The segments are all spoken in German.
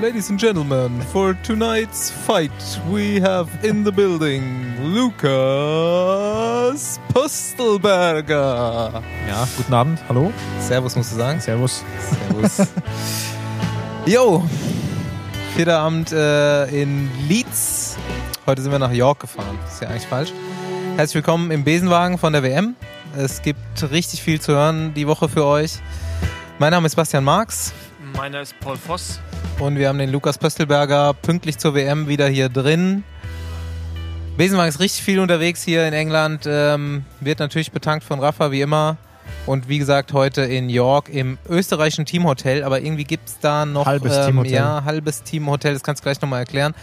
Ladies and gentlemen, for tonight's fight, we have in the building Lukas Pustelberger. Ja, guten Abend, hallo. Servus, musst du sagen. Servus. Servus. Jo, vierter Abend äh, in Leeds. Heute sind wir nach York gefahren. Ist ja eigentlich falsch. Herzlich willkommen im Besenwagen von der WM. Es gibt richtig viel zu hören die Woche für euch. Mein Name ist Bastian Marx. Meiner ist Paul Voss. Und wir haben den Lukas Pöstelberger pünktlich zur WM wieder hier drin. Besenwagen ist richtig viel unterwegs hier in England. Ähm, wird natürlich betankt von Rafa, wie immer. Und wie gesagt, heute in York im österreichischen Teamhotel. Aber irgendwie gibt es da noch. Halbes ähm, Teamhotel. Ja, halbes Teamhotel. Das kannst du gleich nochmal erklären.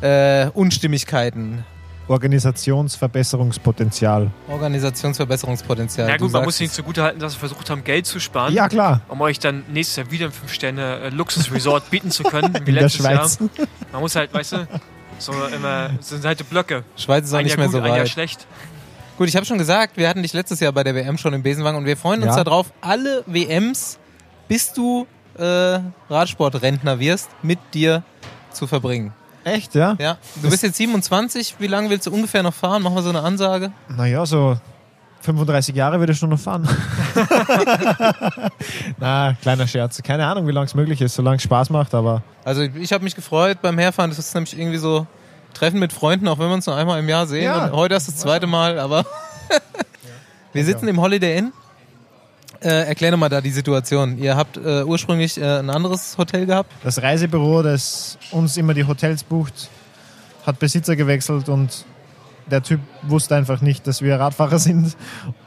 Äh, Unstimmigkeiten. Organisationsverbesserungspotenzial. Organisationsverbesserungspotenzial. Ja Du gut, man muss ihnen es. zugute halten, dass sie versucht haben, Geld zu sparen, Ja, klar. um euch dann nächstes Jahr wieder ein 5-Sterne-Luxus-Resort bieten zu können, wie In der letztes Schweiz. Jahr. Man muss halt, weißt du, so immer, so sind halt die Blöcke. Schweiz ist auch Ein nicht Jahr mehr gut, so ein Jahr weit. schlecht. Gut, ich habe schon gesagt, wir hatten dich letztes Jahr bei der WM schon im Besenwagen und wir freuen uns Ja. darauf, alle WMs, bis du äh, Radsportrentner wirst, mit dir zu verbringen. Echt, ja? Ja, du bist jetzt 27, wie lange willst du ungefähr noch fahren? Machen wir so eine Ansage. Naja, so 35 Jahre würde ich schon noch fahren. Na, kleiner Scherz. Keine Ahnung, wie lange es möglich ist, solange es Spaß macht, aber Also ich habe mich gefreut beim Herfahren, das ist nämlich irgendwie so Treffen mit Freunden, auch wenn wir uns nur einmal im Jahr sehen. Ja. Und heute ist das zweite Mal, aber wir sitzen im Holiday Inn. Äh, erklär doch mal da die Situation. Ihr habt äh, ursprünglich äh, ein anderes Hotel gehabt. das Reisebüro, das uns immer die Hotels bucht, hat Besitzer gewechselt und der Typ wusste einfach nicht, dass wir Radfahrer sind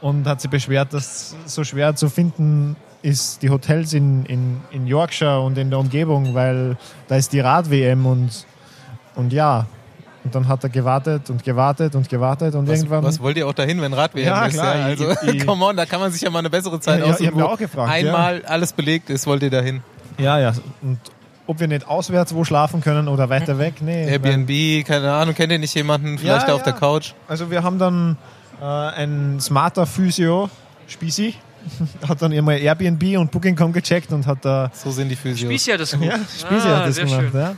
und hat sich beschwert, dass so schwer zu finden ist die Hotels in, in, in Yorkshire und in der Umgebung, weil da ist die Rad-WM und, und ja. Und dann hat er gewartet und gewartet und gewartet und Was, irgendwann. was wollt ihr auch dahin, wenn Rad-WM Ja, ist? klar, ja? Also, ich- ich- come on, da kann man sich ja mal eine bessere Zeit Ja, ja, aussuchen. ich auch gefragt, ja. Einmal alles belegt ist, wollt ihr dahin? ja, ja. Und ob wir nicht auswärts wo schlafen können oder weiter weg? Nee. weil- Airbnb, keine Ahnung, kennt ihr nicht jemanden? Vielleicht Ja, auf der ja. Couch? Also wir haben dann äh, ein smarter Physio, Spisi, hat dann immer Airbnb und Booking.com gecheckt und hat da So sind die Physios. Spießi hat das gut. ja, Spisi Ah, hat das sehr gemacht, schön. ja.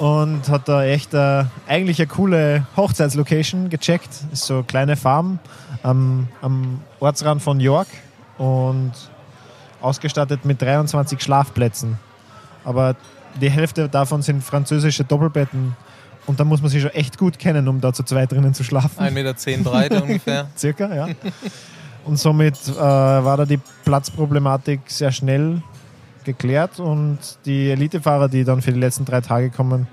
Und hat da echt äh, eigentlich eine coole Hochzeitslocation gecheckt. Ist so eine kleine Farm am, am Ortsrand von York und ausgestattet mit 23 Schlafplätzen. Aber die Hälfte davon sind französische Doppelbetten. Und da muss man sich schon echt gut kennen, um da zu zweit drinnen zu schlafen. 1,10 Meter Breite ungefähr. Circa, ja. Und somit äh, war da die Platzproblematik sehr schnell geklärt und die Elitefahrer, die dann für die letzten drei Tage kommen,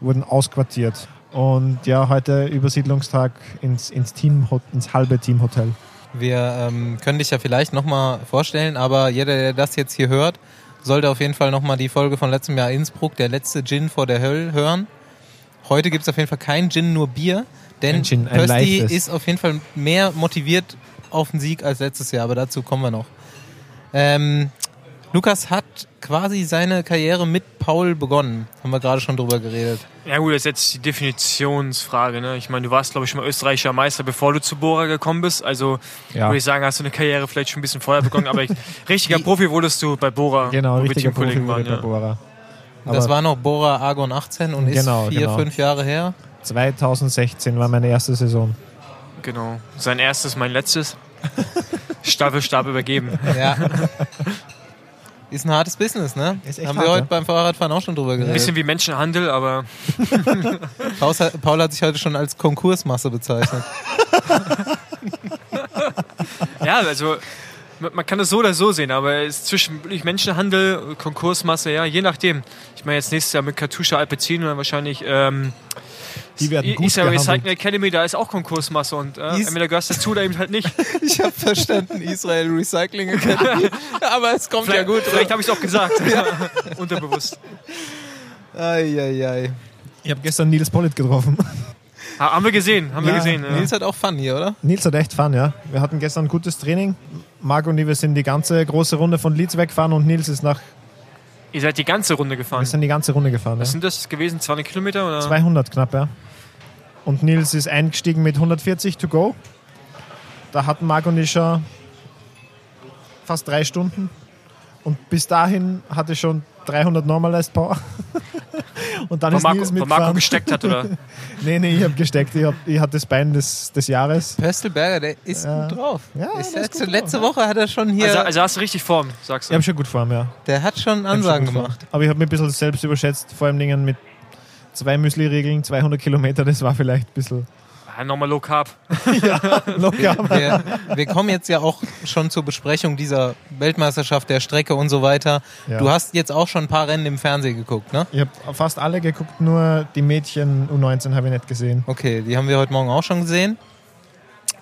wurden ausquartiert. Und ja, heute Übersiedlungstag ins, ins, Team, ins halbe Teamhotel. Wir ähm, können dich ja vielleicht nochmal vorstellen, aber jeder, der das jetzt hier hört, sollte auf jeden Fall nochmal die Folge von letztem Jahr Innsbruck, der letzte Gin vor der Hölle, hören. Heute gibt es auf jeden Fall kein Gin, nur Bier, denn Ein Gin, ein ist auf jeden Fall mehr motiviert auf den Sieg als letztes Jahr, aber dazu kommen wir noch. Ähm, Lukas hat quasi seine Karriere mit Paul begonnen. Haben wir gerade schon drüber geredet. Ja gut, das ist jetzt die Definitionsfrage. Ne? Ich meine, du warst, glaube ich, schon mal österreichischer Meister, bevor du zu Bora gekommen bist. Also Ja. würde ich sagen, hast du eine Karriere vielleicht schon ein bisschen vorher begonnen. Aber ich, richtiger Profi wurdest du bei Bora, Genau, richtiger Profi waren. bei Ja. Bora. das Aber- war noch Bora Argon 18 und ist Genau, vier, genau. fünf Jahre her. 2016 war meine erste Saison. Genau. Sein erstes, mein letztes. Stab für Stab übergeben. Ja. Ist ein hartes Business, ne? Ist echt Haben hart, wir heute ja. beim Fahrradfahren auch schon drüber Ein geredet. bisschen wie Menschenhandel, aber Paul hat, sich heute schon als Konkursmasse bezeichnet. ja, also man kann es so oder so sehen, aber es ist zwischen Menschenhandel, Konkursmasse, ja, je nachdem. Ich meine jetzt nächstes Jahr mit Katusha Alpecin und dann wahrscheinlich ähm, Die werden gut Israel gehandelt. Recycling Academy, da ist auch Konkursmasse und äh, Is- entweder gehörst du dazu oder eben halt nicht. Ich habe verstanden, Israel Recycling Academy. Aber es kommt ja Vielleicht, gut. vielleicht habe ich es auch gesagt. Unterbewusst. Eieiei. Ich habe gestern Nils Pollitt getroffen. Ha, haben wir gesehen, haben wir Ja, gesehen. Ja. Nils hat auch Fun hier, oder? Nils hat echt Fun, ja. Wir hatten gestern ein gutes Training. Marc und ich, wir sind die ganze große Runde von Leeds weggefahren und Nils ist nach, Ihr seid die ganze Runde gefahren. wir sind die ganze Runde gefahren. Ja. Was sind das gewesen? 200 Kilometer? Oder? 200 knapp, ja. Und Nils ist eingestiegen mit 140 to go. Da hatten Marc und ich schon fast drei Stunden. Und bis dahin hatte schon 300 Normalized Power. und dann Wo ist Marco, Nils wo Marco mitgefahren. gesteckt hat, oder? Nee, nee, ich habe gesteckt. Ich, hab, ich hatte das Bein des, des Jahres. Pöstelberger, der ist Ja. gut drauf. Ja, ist der ist gut letzte drauf, Woche hat er schon hier, Also, also hast du richtig Form, sagst Ich du. habe schon gut Form, ja. der hat schon Ich hab Ansagen schon gemacht. Form. Aber ich habe mich ein bisschen selbst überschätzt, vor allem Dingen mit zwei Müsli-Regeln, 200 Kilometer, das war vielleicht ein bisschen Ah, Nochmal Low Carb. locker. Wir, wir kommen jetzt ja auch schon zur Besprechung dieser Weltmeisterschaft, der Strecke und so weiter. Ja. Du hast jetzt auch schon ein paar Rennen im Fernsehen geguckt, ne? Ich habe fast alle geguckt, nur die Mädchen U19 habe ich nicht gesehen. Okay, die haben wir heute Morgen auch schon gesehen.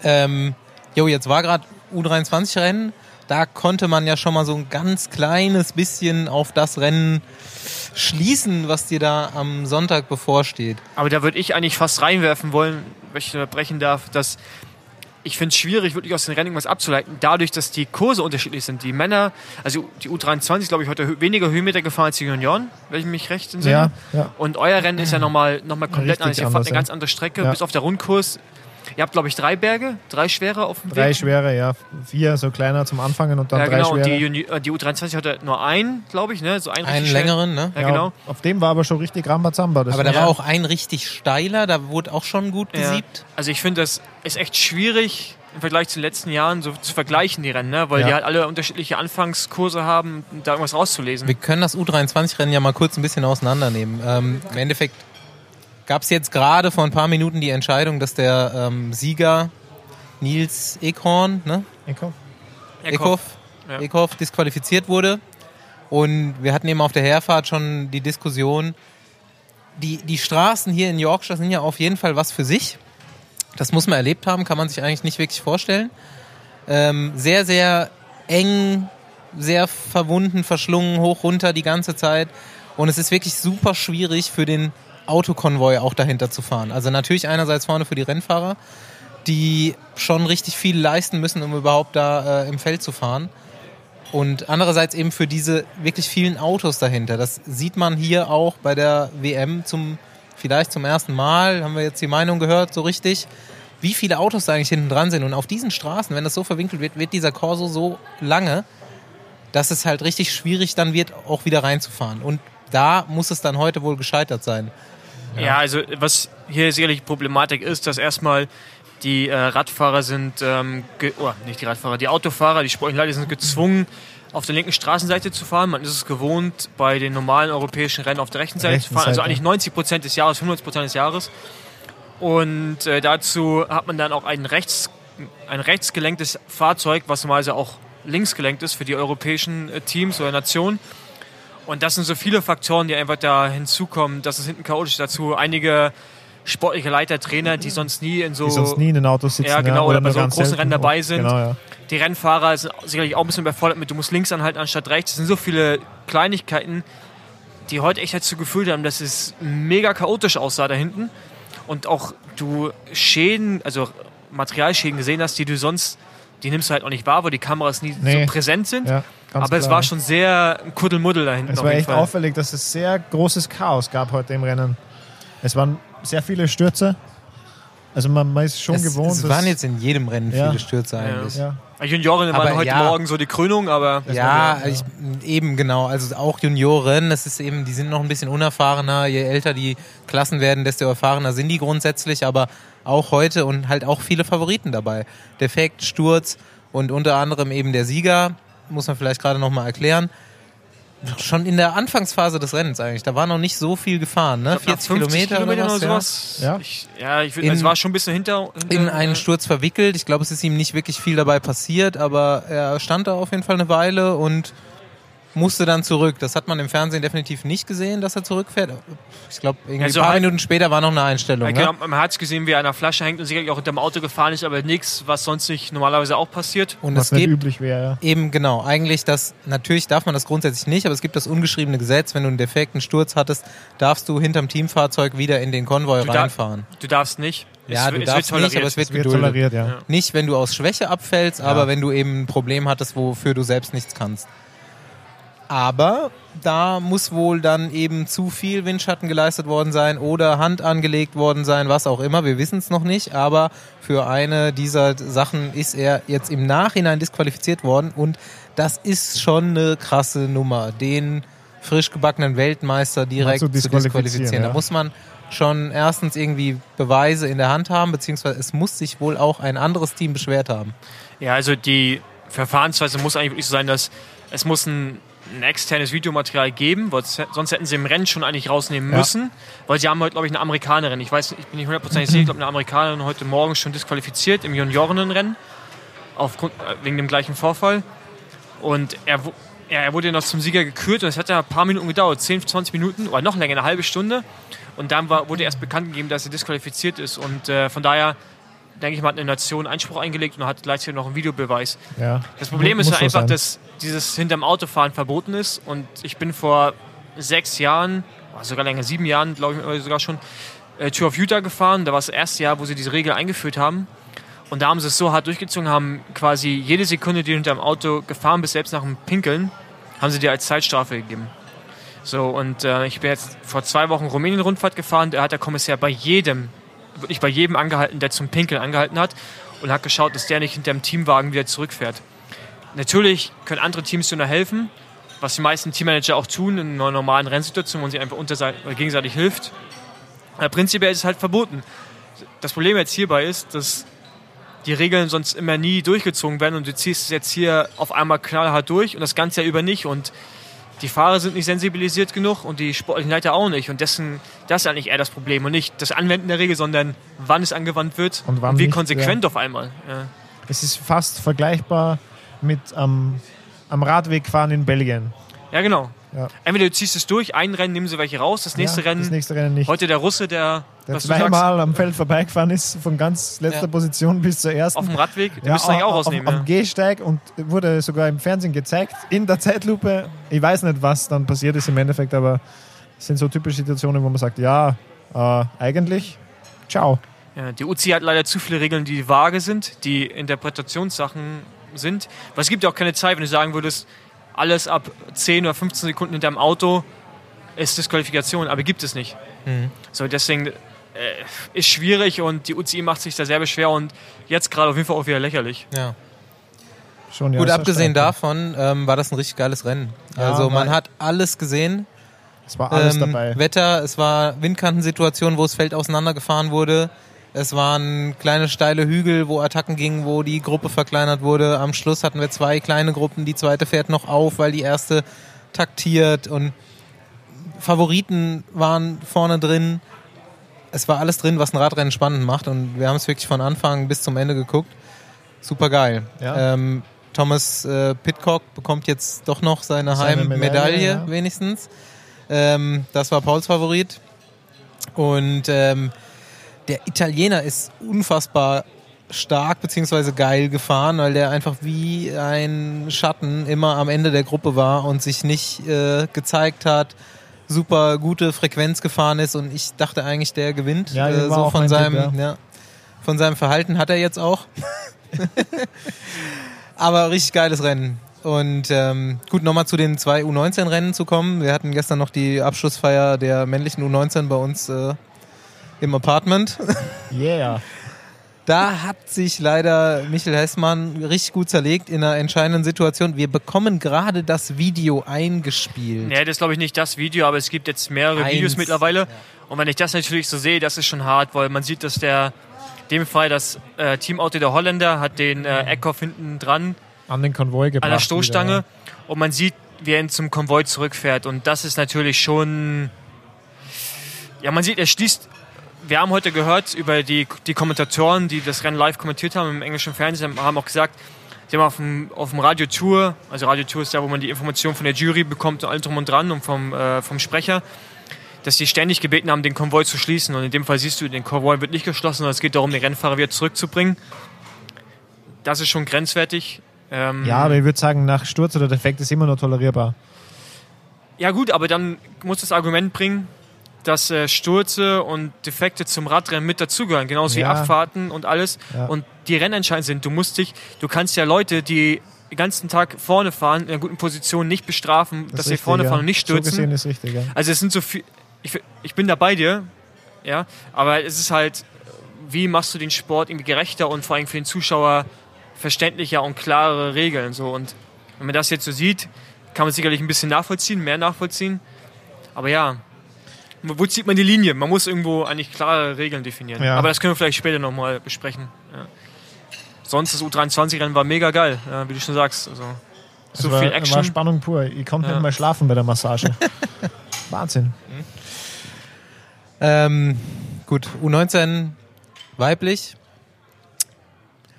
Ähm, jo, jetzt war gerade U23-Rennen. Da konnte man ja schon mal so ein ganz kleines bisschen auf das Rennen schließen, was dir da am Sonntag bevorsteht. Aber da würde ich eigentlich fast reinwerfen wollen, wenn ich unterbrechen darf, dass ich finde es schwierig, wirklich aus den Rennen was abzuleiten, dadurch, dass die Kurse unterschiedlich sind. Die Männer, also die U23 ist, glaube ich, heute weniger Höhenmeter gefahren als die Junioren, wenn ich mich recht entsinne. Ja, ja. Und euer Rennen ist ja nochmal noch mal komplett Richtig anders. Ihr fahrt eine ganz andere Strecke, Ja. bis auf der Rundkurs. Ihr habt, glaube ich, drei Berge, drei schwere auf dem Drei Weg. schwere, ja. Vier so kleiner zum Anfangen und dann ja, drei genau. Und die, äh, die U23 hatte nur einen, glaube ich, ne? So einen, Einen längeren, ne? Ja, genau. Auf dem war aber schon richtig Rambazamba. Das Aber da Ja. war auch ein richtig steiler, da wurde auch schon gut Ja. gesiebt. Also ich finde, das ist echt schwierig im Vergleich zu den letzten Jahren so zu vergleichen, die Rennen, ne? weil Ja. die halt alle unterschiedliche Anfangskurse haben, da irgendwas rauszulesen. Wir können das U23-Rennen ja mal kurz ein bisschen auseinandernehmen. Ähm, Im Endeffekt gab es jetzt gerade vor ein paar Minuten die Entscheidung, dass der ähm, Sieger Nils Ekhorn, ne? Eko? Eckhoff, Ja. Eckhoff disqualifiziert wurde. Und wir hatten eben auf der Herfahrt schon die Diskussion, die, die Straßen hier in Yorkshire sind ja auf jeden Fall was für sich. Das muss man erlebt haben, kann man sich eigentlich nicht wirklich vorstellen. Ähm, sehr, sehr eng, sehr verwunden, verschlungen, hoch, runter die ganze Zeit. Und es ist wirklich super schwierig für den Autokonvoi auch dahinter zu fahren. Also natürlich einerseits vorne für die Rennfahrer, die schon richtig viel leisten müssen, um überhaupt da äh, im Feld zu fahren. Und andererseits eben für diese wirklich vielen Autos dahinter. Das sieht man hier auch bei der WM zum, vielleicht zum ersten Mal, haben wir jetzt die Meinung gehört, so richtig, wie viele Autos da eigentlich hinten dran sind. Und auf diesen Straßen, wenn das so verwinkelt wird, wird dieser Corso so lange, dass es halt richtig schwierig dann wird, auch wieder reinzufahren. Und da muss es dann heute wohl gescheitert sein. Ja. also was hier sicherlich Problematik ist, dass erstmal die äh, Radfahrer sind, ähm, oh, nicht die Radfahrer, die Autofahrer, die sportlichen Leute sind gezwungen, auf der linken Straßenseite zu fahren. Man ist es gewohnt, bei den normalen europäischen Rennen auf der rechten Seite Rechten zu fahren. Also Seite. eigentlich 90 Prozent des Jahres, 95 Prozent des Jahres. Und äh, dazu hat man dann auch ein, rechts, ein rechtsgelenktes Fahrzeug, was normalerweise auch linksgelenkt ist für die europäischen äh, Teams oder Nationen. Und das sind so viele Faktoren, die einfach da hinzukommen, dass es hinten chaotisch ist. dazu. Einige sportliche Leiter, Trainer, die sonst nie in so Die sonst nie in den Autos sitzen. Ja, genau, oder bei nur so großen. Rennen dabei sind. Genau, ja. die Rennfahrer sind sicherlich auch ein bisschen überfordert mit, du musst links anhalten anstatt rechts. Es sind so viele Kleinigkeiten, die heute echt dazu geführt haben, dass es mega chaotisch aussah da hinten. Und auch du Schäden, also Materialschäden gesehen hast, die du sonst, die nimmst du halt auch nicht wahr, wo die Kameras nie Nee. so präsent sind. Ja, ganz Aber es klar. war schon sehr ein Kuddelmuddel da hinten Es war echt Fall. auffällig, dass es sehr großes Chaos gab heute im Rennen. Es waren sehr viele Stürze. Also man, man ist schon es, gewohnt. es waren jetzt in jedem Rennen Ja. viele Stürze eigentlich. ja. Juniorinnen Aber waren heute ja. Morgen so die Krönung, aber Ja, ich, eben genau. Also auch Junioren, das ist eben, die sind noch ein bisschen unerfahrener. Je älter die Klassen werden, desto erfahrener sind die grundsätzlich. Aber auch heute und halt auch viele Favoriten dabei. Defekt, Sturz und unter anderem eben der Sieger, muss man vielleicht gerade nochmal erklären. Schon in der Anfangsphase des Rennens eigentlich. Da war noch nicht so viel gefahren, ne? ich glaub, nach 40 Kilometer, Kilometer oder, was, ja. sowas. Ja. Ich, ja, ich, In- es war schon ein bisschen hinter. hinter in einen äh, Sturz verwickelt. Ich glaube, es ist ihm nicht wirklich viel dabei passiert, aber er stand da auf jeden Fall eine Weile und musste dann zurück. Das hat man im Fernsehen definitiv nicht gesehen, dass er zurückfährt. Ich glaube, irgendwie Also ein paar Minuten später war noch eine Einstellung. Ja, Ne? genau, man hat es gesehen, wie er an der Flasche hängt und sicherlich auch hinterm Auto gefahren ist, aber nichts, was sonst nicht normalerweise auch passiert. Und Was es nicht gibt üblich wäre. eben genau, eigentlich das, natürlich darf man das grundsätzlich nicht, aber es gibt das ungeschriebene Gesetz, wenn du einen defekten Sturz hattest, darfst du hinterm Teamfahrzeug wieder in den Konvoi Du reinfahren. Du darfst nicht. Ja, Es du wird- es darfst wird nicht, aber es toleriert. wird Es wird geduldet. toleriert, ja. Ja. Nicht, wenn du aus Schwäche abfällst, aber wenn du eben ein Problem hattest, wofür du selbst nichts kannst. Aber da muss wohl dann eben zu viel Windschatten geleistet worden sein oder Hand angelegt worden sein, was auch immer. Wir wissen es noch nicht, aber für eine dieser Sachen ist er jetzt im Nachhinein disqualifiziert worden und das ist schon eine krasse Nummer. Den frisch gebackenen Weltmeister direkt zu zu disqualifizieren, disqualifizieren. Da ja. muss man schon erstens irgendwie Beweise in der Hand haben, beziehungsweise es muss sich wohl auch ein anderes Team beschwert haben. Ja, also die Verfahrensweise muss eigentlich wirklich so sein, dass es muss ein, ein externes Videomaterial geben, sonst hätten sie im Rennen schon eigentlich rausnehmen Ja. müssen, weil sie haben heute, glaube ich, eine Amerikanerin. Ich weiß, ich bin nicht hundertprozentig sicher, ich glaube, eine Amerikanerin heute Morgen schon disqualifiziert im Juniorenrennen aufgrund äh, wegen dem gleichen Vorfall. Und er, ja, er wurde noch zum Sieger gekürt und es hat ja ein paar Minuten gedauert, 10, 20 Minuten oder noch länger, eine halbe Stunde. Und dann war, wurde erst bekannt gegeben, dass er disqualifiziert ist. Und äh, von daher, denke ich mal, hat eine Nation Einspruch eingelegt und hat gleichzeitig noch einen Videobeweis. Ja. Das Problem ist ja einfach, sein. dass dieses hinterm Autofahren verboten ist. Und ich bin vor sechs Jahren, oder sogar länger, sieben Jahren, glaube ich, oder sogar schon, äh, Tour of Utah gefahren. Da war es das erste Jahr, wo sie diese Regel eingeführt haben. Und da haben sie es so hart durchgezogen, haben quasi jede Sekunde, die du hinterm Auto gefahren bist, selbst nach dem Pinkeln, haben sie dir als Zeitstrafe gegeben. So, und äh, ich bin jetzt vor zwei Wochen Rumänien-Rundfahrt gefahren. Da hat der Kommissar bei jedem, wirklich bei jedem angehalten, der zum Pinkeln angehalten hat und hat geschaut, dass der nicht hinter dem Teamwagen wieder zurückfährt. Natürlich können andere Teams nur helfen, was die meisten Teammanager auch tun in einer normalen Rennsituation, wo man sich einfach gegenseitig hilft. Aber prinzipiell ist es halt verboten. Das Problem jetzt hierbei ist, dass die Regeln sonst immer nie durchgezogen werden und du ziehst es jetzt hier auf einmal knallhart durch und das ganze Jahr über nicht und die Fahrer sind nicht sensibilisiert genug und die sportlichen Leiter auch nicht und dessen, das ist eigentlich eher das Problem und nicht das Anwenden der Regel, sondern wann es angewandt wird Und wann wie nicht, konsequent auf einmal. Ja. Es ist fast vergleichbar mit am am Radweg fahren in Belgien. ja, genau. Ja. Entweder du ziehst es durch, ein Rennen nehmen sie welche raus, das nächste ja, Rennen, Das nächste Rennen nicht. heute der Russe, der, der was zweimal am Feld vorbeigefahren ist, von ganz letzter Ja. Position bis zur ersten. auf dem Radweg, den Ja, müssen eigentlich auch auf- rausnehmen. Am ja. Gehsteig und wurde sogar im Fernsehen gezeigt, in der Zeitlupe. Ich weiß nicht, was dann passiert ist im Endeffekt, aber es sind so typische Situationen, wo man sagt, ja, äh, eigentlich, ciao. Die UCI hat leider zu viele Regeln, die vage sind, die Interpretationssachen sind. Es gibt ja auch keine Zeit, wenn du sagen würdest, alles ab 10 oder 15 Sekunden hinterm Auto ist Disqualifikation, aber gibt es nicht. Mhm. So, deswegen äh, ist schwierig und die UCI macht sich da sehr schwer und jetzt gerade auf jeden Fall auch wieder lächerlich. Ja. Schon, ja, Gut, abgesehen davon ähm, war das ein richtig geiles Rennen. Ja, also man hat alles gesehen. Es war alles Ähm, dabei. Wetter, es war Windkantensituationen, wo das Feld auseinandergefahren wurde. Es waren kleine steile Hügel, wo Attacken gingen, wo die Gruppe verkleinert wurde. Am Schluss hatten wir zwei kleine Gruppen. Die zweite fährt noch auf, weil die erste taktiert. Und Favoriten waren vorne drin. Es war alles drin, was ein Radrennen spannend macht. Und wir haben es wirklich von Anfang bis zum Ende geguckt. Super geil. Ja. Ähm, Thomas äh, Pitcock bekommt jetzt doch noch seine, Seine Heimmedaille, Medaille, ja. wenigstens. Ähm, das war Pauls Favorit. Und ähm, der Italiener ist unfassbar stark bzw. geil gefahren, weil der einfach wie ein Schatten immer am Ende der Gruppe war und sich nicht äh, gezeigt hat, super gute Frequenz gefahren ist und ich dachte eigentlich, der gewinnt. Ja, äh, so von seinem, Tipp, ja. von seinem Verhalten hat er jetzt auch. Aber richtig geiles Rennen. Und ähm, gut, nochmal zu den zwei U19-Rennen zu kommen. Wir hatten gestern noch die Abschlussfeier der männlichen U19 bei uns äh, im Apartment. Yeah. Da hat sich leider Michael Hessmann richtig gut zerlegt in einer entscheidenden Situation. Wir bekommen gerade das Video eingespielt. Nee, das ist glaube ich nicht das Video, aber es gibt jetzt mehrere Eins, Videos mittlerweile. ja. Und wenn ich das natürlich so sehe, das ist schon hart, weil man sieht, dass der, in dem Fall das äh, Teamauto der Holländer hat den äh, Eckhoff hinten dran An den Konvoi gebracht. an der Stoßstange wieder, und man sieht, wie er ihn zum Konvoi zurückfährt. Und das ist natürlich schon. Ja, man sieht, er schließt. Wir haben heute gehört über die, die Kommentatoren, die das Rennen live kommentiert haben im englischen Fernsehen, haben auch gesagt, sie haben auf dem, auf dem Radio Tour, also Radio Tour ist da, wo man die Informationen von der Jury bekommt und allem drum und dran und vom, äh, vom Sprecher, dass sie ständig gebeten haben, den Konvoi zu schließen. Und in dem Fall siehst du, den Konvoi wird nicht geschlossen, sondern es geht darum, den Rennfahrer wieder zurückzubringen. Das ist schon grenzwertig. Ähm, Ja, aber ich würde sagen, nach Sturz oder Defekt ist immer noch tolerierbar. Ja gut, aber dann muss das Argument bringen, dass äh, Stürze und Defekte zum Radrennen mit dazugehören, genauso wie Ja. Abfahrten und alles. Ja. Und die Rennentscheidend sind. Du musst dich, du kannst ja Leute, die den ganzen Tag vorne fahren, in einer guten Position nicht bestrafen, Das dass sie richtig, vorne ja. fahren und nicht So stürzen. gesehen ist richtig, ja. Also es sind so viel. Ich, ich bin da bei dir, ja, aber es ist halt, wie machst du den Sport irgendwie gerechter und vor allem für den Zuschauer verständlicher und klarere Regeln so und wenn man das jetzt so sieht, kann man sicherlich ein bisschen nachvollziehen, mehr nachvollziehen. Aber ja, wo zieht man die Linie? Man muss irgendwo eigentlich klare Regeln definieren. Ja. Aber das können wir vielleicht später nochmal besprechen. Ja. Sonst das U23-Rennen war mega geil, ja, wie du schon sagst. Also, so war, viel war Action. Spannung pur. Ich konnte Ja. nicht mal schlafen bei der Massage. Wahnsinn. Ähm, gut, U19 weiblich.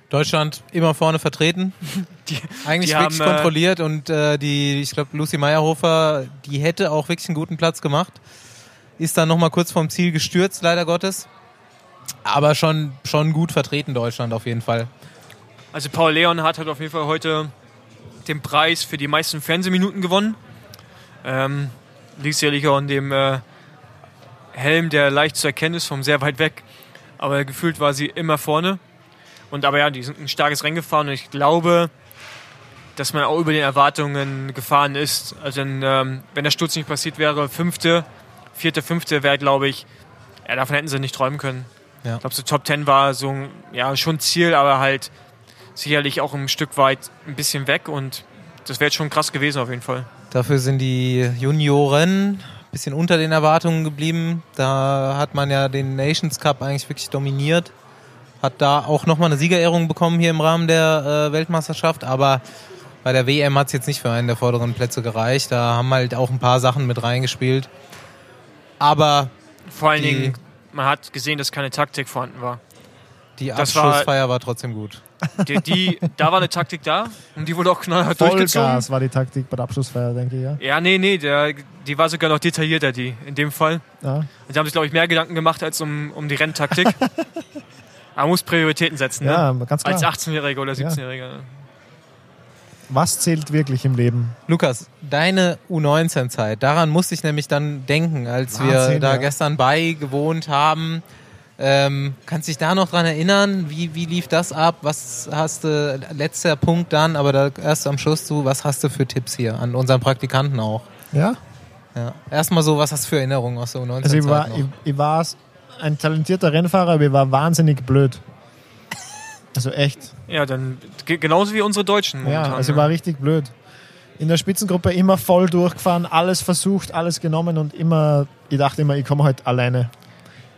Deutschland immer vorne vertreten. Die- Eigentlich die wirklich haben, äh, kontrolliert und äh, die, ich glaube, Lucy Meyerhofer, die hätte auch wirklich einen guten Platz gemacht. Ist dann nochmal kurz vorm Ziel gestürzt, leider Gottes. Aber schon, schon gut vertreten, Deutschland auf jeden Fall. Also Paul Leon hat halt auf jeden Fall heute den Preis für die meisten Fernsehminuten gewonnen. Ähm, liegt sicherlich auch an dem äh, Helm, der leicht zu erkennen ist, vom sehr weit weg. Aber gefühlt war sie immer vorne. Und aber ja, die sind ein starkes Rennen gefahren und ich glaube, dass man auch über den Erwartungen gefahren ist. Also ähm, wenn der Sturz nicht passiert wäre, fünfte, vierte, fünfte wäre, glaube ich, ja, davon hätten sie nicht träumen können. Ja. Ich glaube, so Top 10 war so ein, ja, schon Ziel, aber halt sicherlich auch ein Stück weit ein bisschen weg und das wäre jetzt schon krass gewesen auf jeden Fall. Dafür sind die Junioren ein bisschen unter den Erwartungen geblieben. Da hat man ja den Nations Cup eigentlich wirklich dominiert. Hat da auch nochmal eine Siegerehrung bekommen hier im Rahmen der äh, Weltmeisterschaft. Aber bei der WM hat es jetzt nicht für einen der vorderen Plätze gereicht. Da haben halt auch ein paar Sachen mit reingespielt. Aber Vor allen Die- Dingen, man hat gesehen, dass keine Taktik vorhanden war. die Das war- Abschlussfeier war, trotzdem gut. Die, die, da war eine Taktik da und die wurde auch knallhart durchgezogen. Vollgas war die Taktik bei der Abschlussfeier, denke ich. Ja. Ja, nee, nee, der, die war sogar noch detaillierter, die in dem Fall. Ja. Und sie haben sich, glaube ich, mehr Gedanken gemacht als um, um die Renntaktik. Man muss Prioritäten setzen. ja, ne? ganz Als klar. 18-Jähriger oder 17-Jähriger. Was zählt wirklich im Leben? Lukas, deine U19-Zeit, daran musste ich nämlich dann denken, als wir Wahnsinn, da ja. gestern beigewohnt haben. Ähm, kannst dich da noch dran erinnern? Wie, wie lief das ab? Was hast du, letzter Punkt dann, aber da erst am Schluss zu, was hast du für Tipps hier an unseren Praktikanten auch? Ja? Ja. Erstmal so, was hast du für Erinnerungen aus der U19-Zeit Also ich war, ich, ich war ein talentierter Rennfahrer, aber ich war wahnsinnig blöd. Also echt. Ja, dann ge- genauso wie unsere Deutschen momentan. Ja, also ne? war richtig blöd. In der Spitzengruppe immer voll durchgefahren, alles versucht, alles genommen und immer, ich dachte immer, ich komme heute alleine.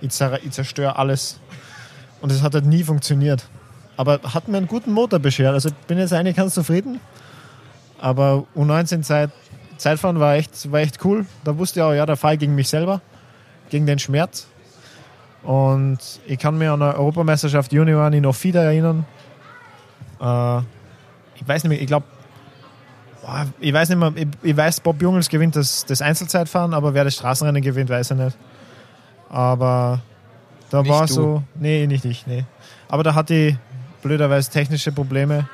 Ich, zer ich zerstöre alles. Und es hat halt nie funktioniert. Aber hat mir einen guten Motor beschert. Also ich bin jetzt eigentlich ganz zufrieden. Aber U19-Zeit, Zeitfahren war echt, war echt cool. Da wusste ich auch, ja, da fahre ich gegen mich selber, gegen den Schmerz. Und ich kann mich an eine Europameisterschaft Junioren in Ofida erinnern. Äh, ich weiß nicht mehr, ich glaube, ich weiß nicht mehr, ich, ich weiß, Bob Jungels gewinnt das, das Einzelzeitfahren, aber wer das Straßenrennen gewinnt, weiß ich nicht. Aber da Nicht war du. so, nee, nicht ich, nee. Aber da hatte ich blöderweise technische Probleme.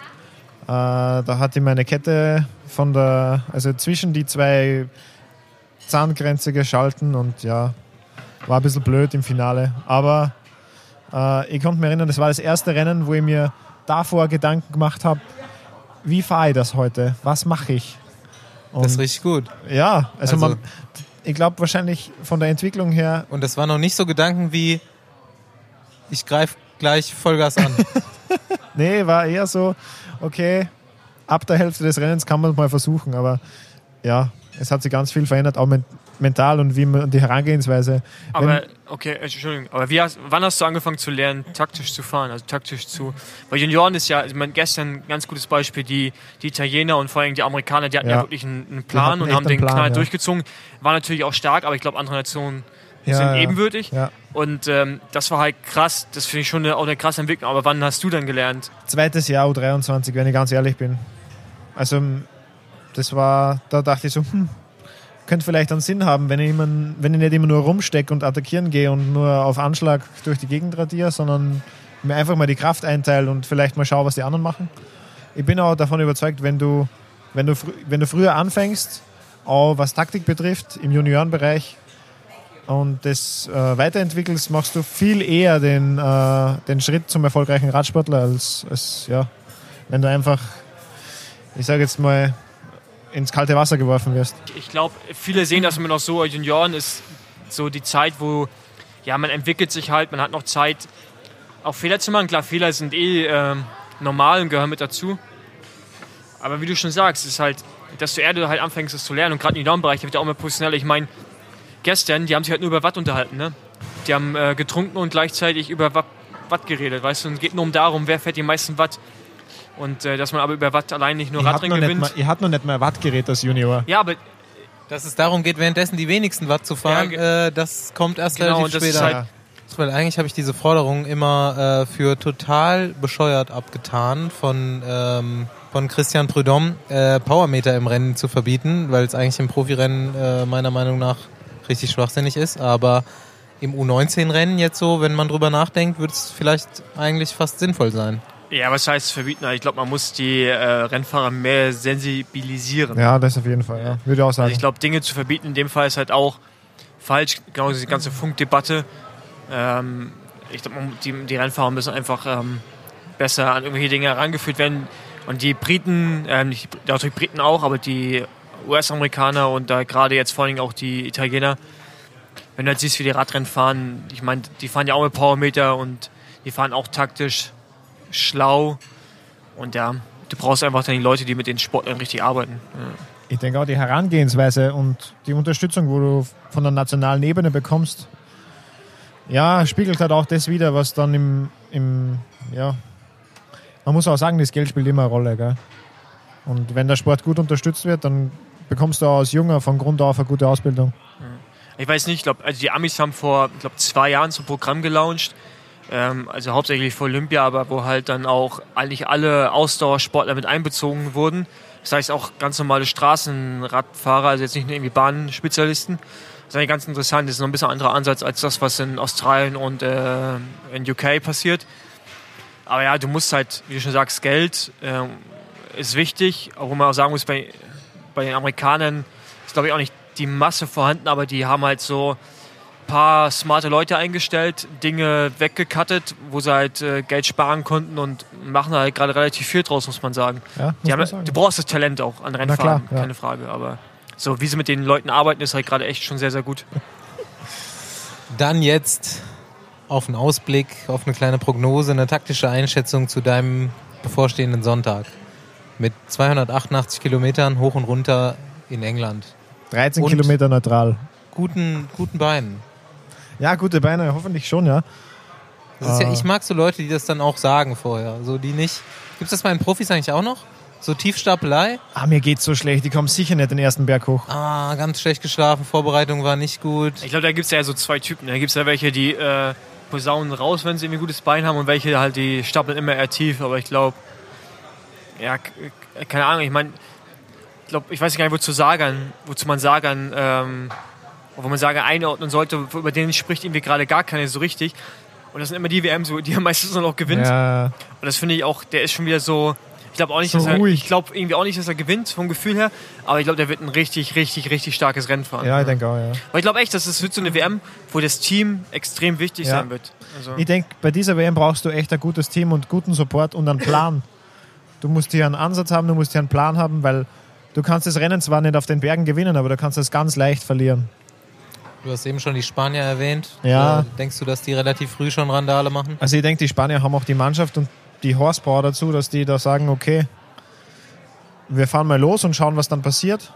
Äh, da hatte ich meine Kette von der, also zwischen die zwei Zahngrenze geschalten und ja, war ein bisschen blöd im Finale. Aber äh, ich konnte mich erinnern, das war das erste Rennen, wo ich mir davor Gedanken gemacht habe, wie fahre ich das heute? Was mache ich? Und das ist richtig gut. ja, also, Also- man, ich glaube wahrscheinlich von der Entwicklung her, Und das waren noch nicht so Gedanken wie, ich greife gleich Vollgas an. nee, war eher so, okay, ab der Hälfte des Rennens kann man es mal versuchen, aber ja, es hat sich ganz viel verändert, auch mental und wie man die Herangehensweise. Aber, okay, Entschuldigung, aber wie hast, wann hast du angefangen zu lernen, taktisch zu fahren? Also taktisch zu. Weil Junioren ist ja, ich meine, gestern ein ganz gutes Beispiel, die, die Italiener und vor allem die Amerikaner, die hatten ja, Ja. wirklich einen, einen Plan hatten und haben den Plan, Knall ja. durchgezogen. War natürlich auch stark, aber ich glaube, andere Nationen Ja, sind. Ja. Und ähm, das war halt krass, das finde ich schon eine, auch eine krasse Entwicklung. Aber wann hast du dann gelernt? Zweites Jahr U23, wenn ich ganz ehrlich bin. Also, das war, da dachte ich so, hm, könnte vielleicht einen Sinn haben, wenn ich, immer, wenn ich nicht immer nur rumstecke und attackieren gehe und nur auf Anschlag durch die Gegend radiere, sondern mir einfach mal die Kraft einteile und vielleicht mal schaue, was die anderen machen. Ich bin auch davon überzeugt, wenn du, wenn du, wenn du früher anfängst, auch was Taktik betrifft, im Juniorenbereich, und das äh, weiterentwickelst, machst du viel eher den, äh, den Schritt zum erfolgreichen Radsportler, als, als ja, wenn du einfach, ich sage jetzt mal, ins kalte Wasser geworfen wirst. Ich glaube, viele sehen das immer noch so, Junioren ist so die Zeit, wo ja, man entwickelt sich halt, man hat noch Zeit, auch Fehler zu machen. Klar, Fehler sind eh ähm, normal und gehören mit dazu. Aber wie du schon sagst, ist halt desto eher du halt anfängst, es zu lernen. Und gerade im Down-Bereich wird ja auch immer professioneller. Ich meine, gestern, die haben sich halt nur über Watt unterhalten. Ne? Die haben äh, getrunken und gleichzeitig über Watt, geredet, weißt du. Es geht nur um darum, wer fährt die meisten Watt. Und äh, dass man aber über Watt allein nicht nur noch Radrennen gewinnt. mal, ihr habt noch nicht mal Wattgerät als Junior. Ja, aber Dass es darum geht, währenddessen die wenigsten Watt zu fahren, Ja, äh, das kommt erst Genau, relativ später. halt- Ja. Weil eigentlich habe ich diese Forderung immer äh, für total bescheuert abgetan von, ähm, von Christian Prudhomme, äh, Powermeter im Rennen zu verbieten, weil es eigentlich im Profirennen äh, meiner Meinung nach richtig schwachsinnig ist. Aber im U19-Rennen jetzt so, wenn man drüber nachdenkt, wird es vielleicht eigentlich fast sinnvoll sein. Ja, was heißt verbieten? Ich glaube, man muss die äh, Rennfahrer mehr sensibilisieren. Ja, das auf jeden Fall. Ja. Würde ich auch sagen. Also ich glaube, Dinge zu verbieten in dem Fall ist halt auch falsch. Genau diese ganze Funkdebatte. Ähm, ich glaube, die, die Rennfahrer müssen einfach ähm, besser an irgendwelche Dinge herangeführt werden. Und die Briten, ähm, nicht, die- natürlich Briten auch, aber die US-Amerikaner und da gerade jetzt vor allem auch die Italiener, wenn du halt siehst, wie die Radrennen fahren, ich meine, die fahren ja auch mit Powermeter und die fahren auch taktisch schlau. Und ja, du brauchst einfach dann die Leute, die mit den Sportlern richtig arbeiten. Ja. Ich denke auch die Herangehensweise und die Unterstützung, wo du von der nationalen Ebene bekommst, ja, spiegelt halt auch das wieder, was dann im, im ja, man muss auch sagen, das Geld spielt immer eine Rolle, gell? Und wenn der Sport gut unterstützt wird, dann bekommst du auch als Junger von Grund auf eine gute Ausbildung. Ich weiß nicht, ich glaube, also die Amis haben vor, ich glaube, zwei Jahren so ein Programm gelauncht, ähm, also hauptsächlich für Olympia, aber wo halt dann auch eigentlich alle Ausdauersportler mit einbezogen wurden. Das heißt auch ganz normale Straßenradfahrer, also jetzt nicht nur irgendwie Bahnspezialisten. Das ist eigentlich ganz interessant. Das ist noch ein bisschen anderer Ansatz als das, was in Australien und äh, in UK passiert. Aber ja, du musst halt, wie du schon sagst, Geld ähm, ist wichtig, obwohl man auch sagen muss, bei, bei den Amerikanern ist, glaube ich, auch nicht die Masse vorhanden, aber die haben halt so ein paar smarte Leute eingestellt, Dinge weggekattet, wo sie halt äh, Geld sparen konnten und machen halt gerade relativ viel draus, muss man sagen. Ja, muss Die haben, man sagen. du brauchst das Talent auch an Rennfahren, klar, ja. keine Frage, aber so wie sie mit den Leuten arbeiten, ist halt gerade echt schon sehr, sehr gut. Dann jetzt auf einen Ausblick, auf eine kleine Prognose, eine taktische Einschätzung zu deinem bevorstehenden Sonntag. Mit 288 Kilometern hoch und runter in England. 13 Und- Kilometer neutral. Guten, guten Beinen. Ja, gute Beine, hoffentlich schon, ja. Das ist ja, Ah. ich mag so Leute, die das dann auch sagen vorher. So die nicht. Gibt es das bei den Profis eigentlich auch noch? So Tiefstapelei? Ah, mir geht's so schlecht, ich komme sicher nicht den ersten Berg hoch. Ah, ganz schlecht geschlafen, Vorbereitung war nicht gut. Ich glaube, da gibt es ja so zwei Typen. Da gibt es ja welche, die äh, posaunen raus, wenn sie irgendwie ein gutes Bein haben und welche halt, die stapeln immer eher tief. Aber ich glaube, ja, keine Ahnung, ich meine, ich glaube, ich weiß gar nicht, wozu sagen, wozu man sagen, ähm, wo man sagen einordnen sollte, über den spricht irgendwie gerade gar keine so richtig. Und das sind immer die WM, so, die er meistens noch gewinnt. Ja, Und das finde ich auch, der ist schon wieder so. Ich glaube auch nicht, So dass er, ruhig. ich glaube irgendwie auch nicht, dass er gewinnt vom Gefühl her, aber ich glaube, der wird ein richtig, richtig, richtig starkes Rennen fahren. ja, ich denke auch, ja. Aber ich glaube echt, dass es wird so eine WM, wo das Team extrem wichtig Ja. sein wird. Also, Ich denke, bei dieser WM brauchst du echt ein gutes Team und guten Support und einen Plan. Du musst hier einen Ansatz haben, du musst hier einen Plan haben, weil du kannst das Rennen zwar nicht auf den Bergen gewinnen, aber du kannst es ganz leicht verlieren. Du hast eben schon die Spanier erwähnt. Ja. Äh, Denkst du, dass die relativ früh schon Randale machen? Also ich denke, die Spanier haben auch die Mannschaft und die Horsepower dazu, dass die da sagen, okay, wir fahren mal los und schauen, was dann passiert.